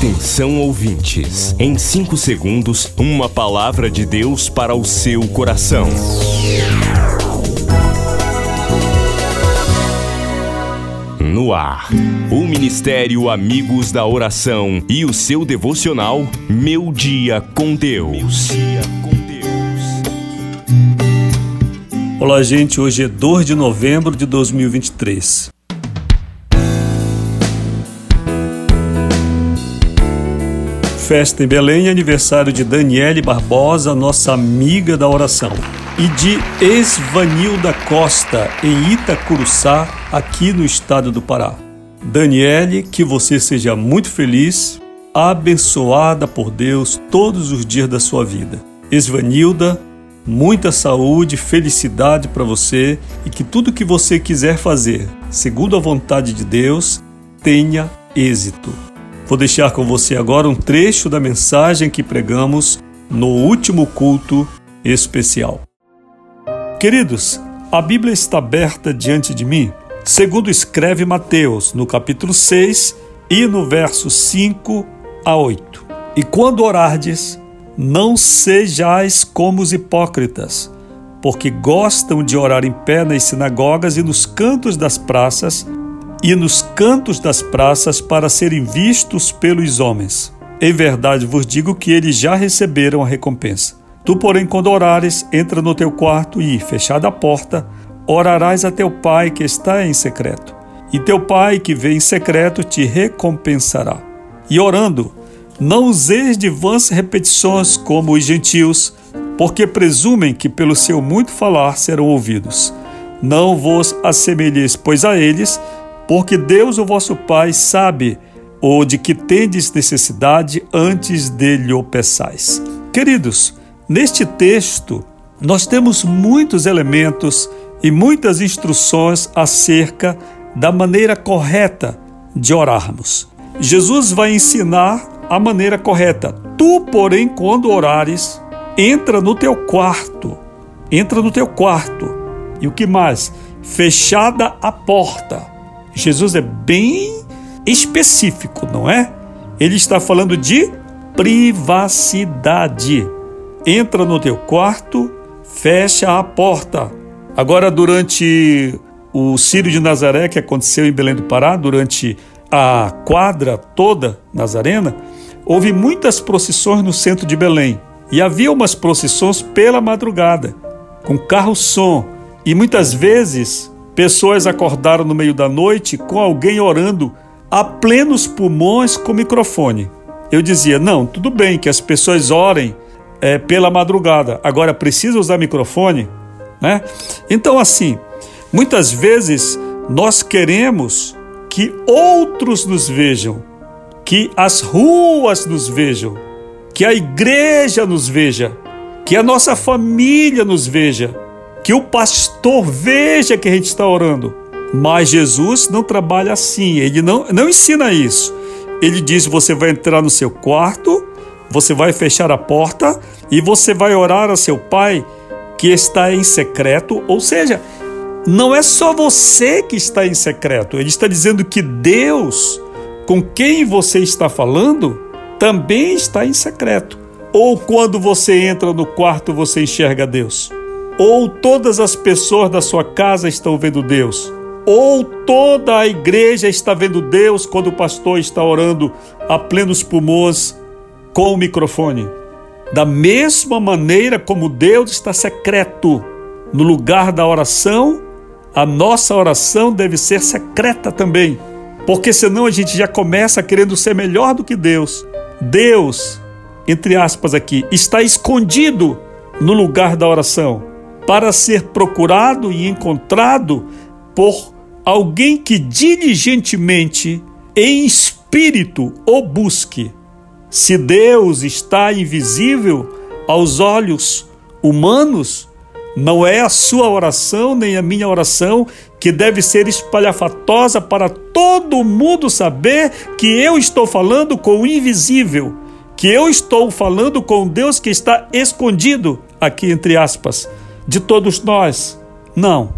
Atenção ouvintes, em 5 segundos, uma palavra de Deus para o seu coração. No ar, o Ministério Amigos da Oração e o seu devocional Meu Dia com Deus. Olá, gente. Hoje é 2 de novembro de 2023. Festa em Belém, aniversário de Daniele Barbosa, nossa amiga da oração, e de Esvanilda Costa, em Itacuruçá, aqui no estado do Pará. Daniele, que você seja muito feliz, abençoada por Deus todos os dias da sua vida. Esvanilda, muita saúde, felicidade para você e que tudo que você quiser fazer, segundo a vontade de Deus, tenha êxito. Vou deixar com você agora um trecho da mensagem que pregamos no último culto especial. Queridos, a Bíblia está aberta diante de mim, segundo escreve Mateus, no capítulo 6 e no verso 5 a 8. E quando orardes, não sejais como os hipócritas, porque gostam de orar em pé nas sinagogas e nos cantos das praças e nos cantos das praças para serem vistos pelos homens. Em verdade vos digo que eles já receberam a recompensa. Tu, porém, quando orares, entra no teu quarto e, fechada a porta, orarás a teu pai que está em secreto. E teu pai que vem em secreto te recompensará. E orando, não useis de vãs repetições como os gentios, porque presumem que pelo seu muito falar serão ouvidos. Não vos assemelheis, pois, a eles, porque Deus, o vosso Pai, sabe ou de que tendes necessidade antes dele o peçais. Queridos, neste texto nós temos muitos elementos e muitas instruções acerca da maneira correta de orarmos. Jesus vai ensinar a maneira correta. Tu, porém, quando orares, entra no teu quarto. Entra no teu quarto. E o que mais? Fechada a porta Jesus é bem específico, não é? Ele está falando de privacidade. Entra no teu quarto, fecha a porta. Agora, durante o Círio de Nazaré, que aconteceu em Belém do Pará, durante a quadra toda nazarena, houve muitas procissões no centro de Belém. E havia umas procissões pela madrugada, com carro-som. E muitas vezes Pessoas acordaram no meio da noite com alguém orando a plenos pulmões com microfone. Eu dizia: não, tudo bem que as pessoas orem é, pela madrugada, agora precisa usar microfone? Né? Então, assim, muitas vezes nós queremos que outros nos vejam, que as ruas nos vejam, que a igreja nos veja, que a nossa família nos veja que o pastor veja que a gente está orando. Mas Jesus não trabalha assim, ele não, não ensina isso. Ele diz: você vai entrar no seu quarto, você vai fechar a porta e você vai orar a seu pai que está em secreto. Ou seja, não é só você que está em secreto, ele está dizendo que Deus, com quem você está falando, também está em secreto. Ou quando você entra no quarto, você enxerga Deus ou todas as pessoas da sua casa estão vendo Deus, ou toda a igreja está vendo Deus quando o pastor está orando a plenos pulmões com o microfone. Da mesma maneira como Deus está secreto no lugar da oração, a nossa oração deve ser secreta também, porque senão a gente já começa querendo ser melhor do que Deus. Deus, entre aspas aqui, está escondido no lugar da oração para ser procurado e encontrado por alguém que diligentemente, em espírito, o busque. Se Deus está invisível aos olhos humanos, não é a sua oração nem a minha oração que deve ser espalhafatosa para todo mundo saber que eu estou falando com o invisível, que eu estou falando com Deus que está escondido, aqui entre aspas, de todos nós. Não,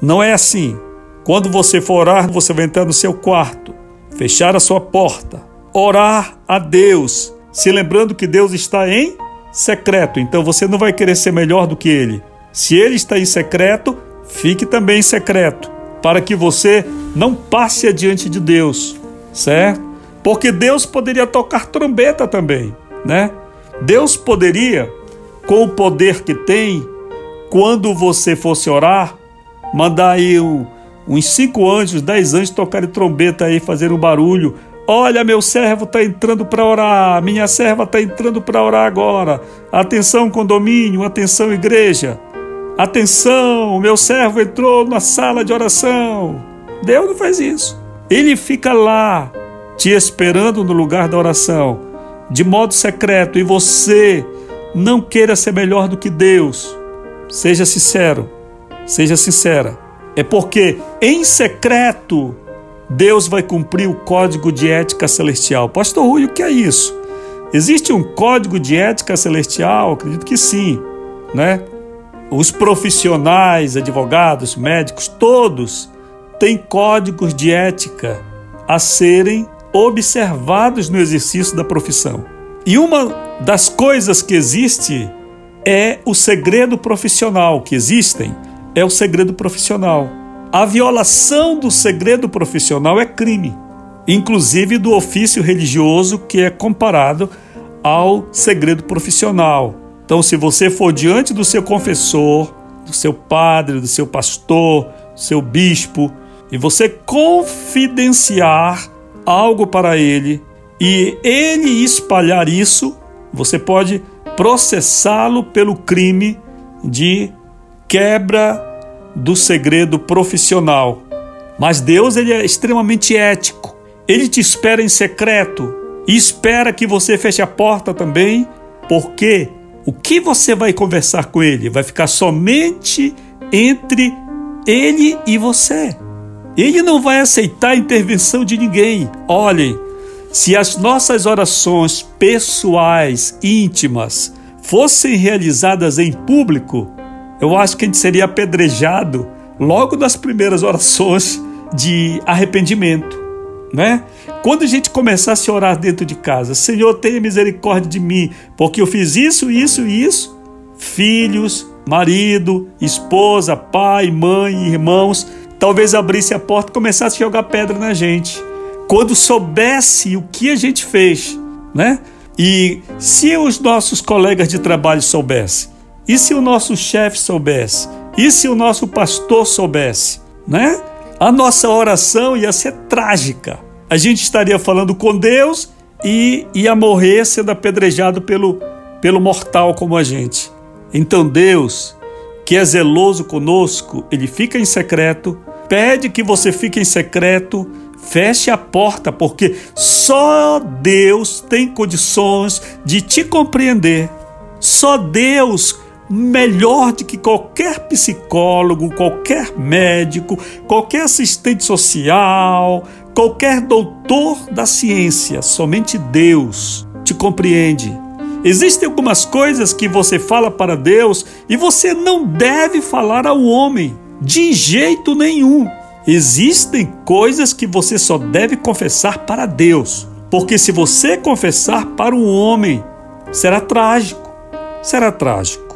não é assim. Quando você for orar, você vai entrar no seu quarto, fechar a sua porta, orar a Deus, se lembrando que Deus está em secreto. Então você não vai querer ser melhor do que ele. Se ele está em secreto, fique também em secreto, para que você não passe adiante de Deus, certo? Porque Deus poderia tocar trombeta também, né? Deus poderia, com o poder que tem, quando você fosse orar, mandar aí um, uns cinco anjos, dez anjos tocarem trombeta aí, fazer um barulho. Olha, meu servo está entrando para orar, minha serva está entrando para orar agora. Atenção, condomínio, atenção, igreja. Atenção, meu servo entrou na sala de oração. Deus não faz isso. Ele fica lá, te esperando no lugar da oração, de modo secreto, e você não queira ser melhor do que Deus. Seja sincero, seja sincera. É porque em secreto Deus vai cumprir o código de ética celestial. Pastor Rui, o que é isso? Existe um código de ética celestial? Acredito que sim, né? Os profissionais, advogados, médicos, todos têm códigos de ética a serem observados no exercício da profissão. E uma das coisas que existe é o segredo profissional que existem, é o segredo profissional. A violação do segredo profissional é crime, inclusive do ofício religioso que é comparado ao segredo profissional. Então, se você for diante do seu confessor, do seu padre, do seu pastor, do seu bispo, e você confidenciar algo para ele e ele espalhar isso, você pode processá-lo pelo crime de quebra do segredo profissional. Mas Deus ele é extremamente ético. Ele te espera em secreto e espera que você feche a porta também, porque o que você vai conversar com ele vai ficar somente entre ele e você. Ele não vai aceitar a intervenção de ninguém. Olhem, se as nossas orações pessoais, íntimas, fossem realizadas em público, eu acho que a gente seria apedrejado logo nas primeiras orações de arrependimento, né? Quando a gente começasse a orar dentro de casa, Senhor, tenha misericórdia de mim, porque eu fiz isso, isso e isso. Filhos, marido, esposa, pai, mãe, irmãos, talvez abrisse a porta e começasse a jogar pedra na gente. Quando soubesse o que a gente fez, né? E se os nossos colegas de trabalho soubessem, e se o nosso chefe soubesse, e se o nosso pastor soubesse, né? A nossa oração ia ser trágica. A gente estaria falando com Deus e ia morrer sendo apedrejado pelo, pelo mortal como a gente. Então Deus, que é zeloso conosco, ele fica em secreto, pede que você fique em secreto Feche a porta, porque só Deus tem condições de te compreender. Só Deus, melhor do que qualquer psicólogo, qualquer médico, qualquer assistente social, qualquer doutor da ciência, somente Deus te compreende. Existem algumas coisas que você fala para Deus e você não deve falar ao homem, de jeito nenhum. Existem coisas que você só deve confessar para Deus, porque se você confessar para um homem, será trágico. Será trágico.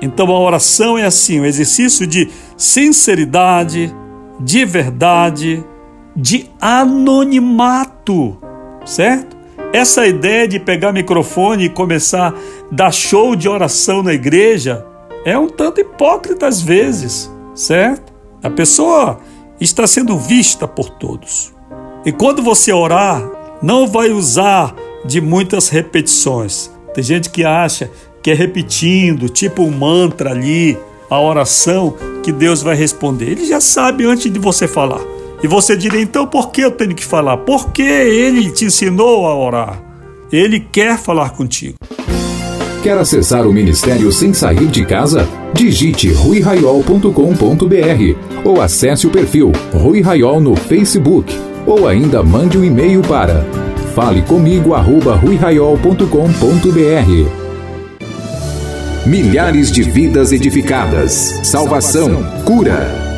Então a oração é assim, um exercício de sinceridade, de verdade, de anonimato, certo? Essa ideia de pegar microfone e começar a dar show de oração na igreja é um tanto hipócrita às vezes, certo? A pessoa está sendo vista por todos. E quando você orar, não vai usar de muitas repetições. Tem gente que acha que é repetindo, tipo um mantra ali, a oração, que Deus vai responder. Ele já sabe antes de você falar. E você diria, então por que eu tenho que falar? Porque ele te ensinou a orar. Ele quer falar contigo. Quer acessar o ministério sem sair de casa? Digite ruiraiol.com.br ou acesse o perfil Rui Raiol no Facebook ou ainda mande um e-mail para falecomigo@ruiraiol.com.br. Milhares de vidas edificadas, salvação, cura.